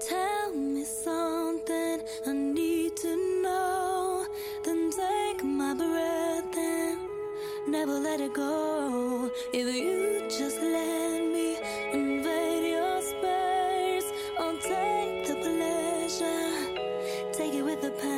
Tell me something I need to know. Then take my breath and never let it go. If you just let me invade your space, I'll take the pleasure, take it with a passion.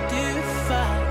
what you find.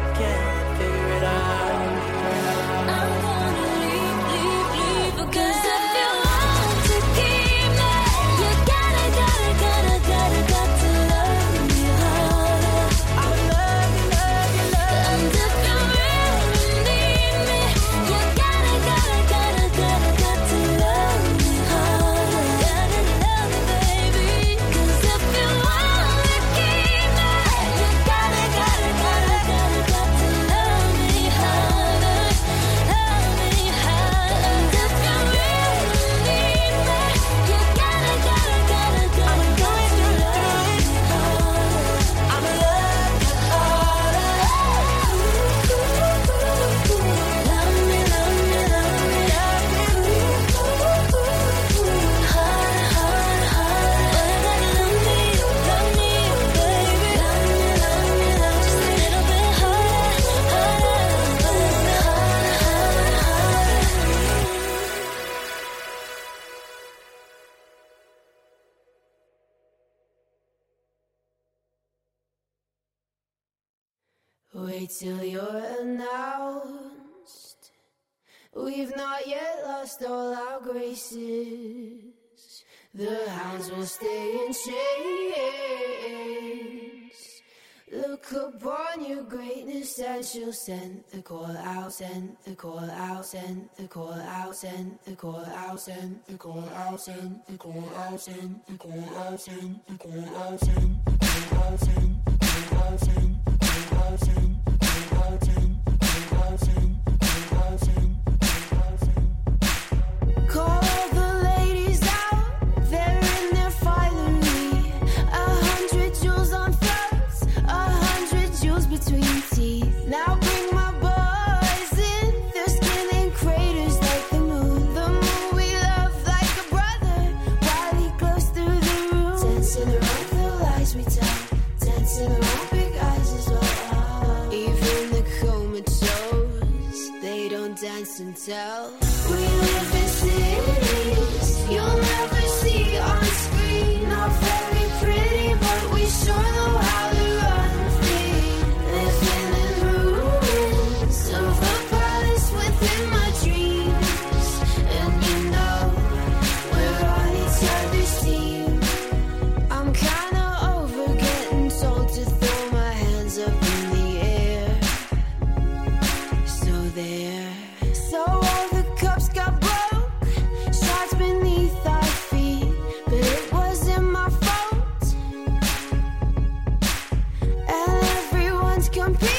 Wait till you're announced. We've not yet lost all our graces. The hounds will stay in chains. Look upon your greatness and she'll send the call out, send the call out, send the call out, send the call out, send the call out, send the call out, send the call out, send the call out, send the call out, send the call out, send the call out, send the call out, send the call out, send the call out, send dance and tell. We live in cities you'll never see on screen. Not very pretty, but we sure compete.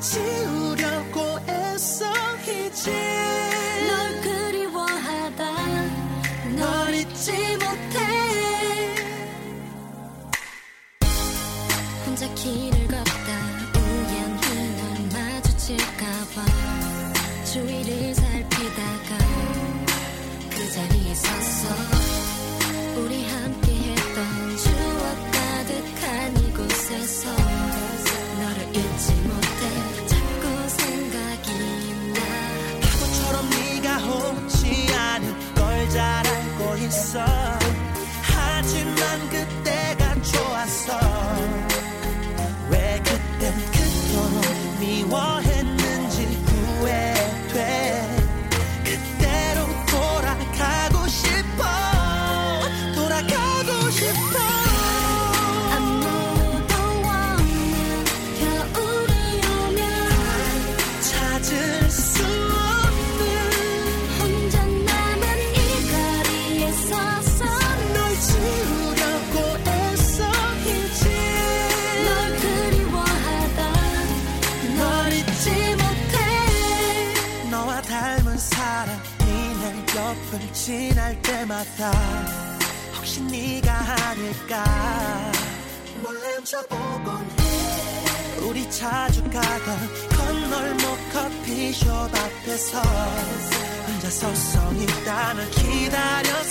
지우려고 애써 이제. 널 그리워하다. 널 잊지 못해. 혼자 길을 걷다. 우연히 널 마주칠까봐 주위를 살피다가 그 자리에 섰어. 우리 함께 했던 추억 가득한 이곳에서 좋지 않은 걸 잘 알고 있어. 지날 때마다 혹시 네가 아닐까? 몰래 훔쳐보곤 해. 우리 자주 가던 건널목 커피숍 앞에서 혼자 서성이 땀을 기다렸어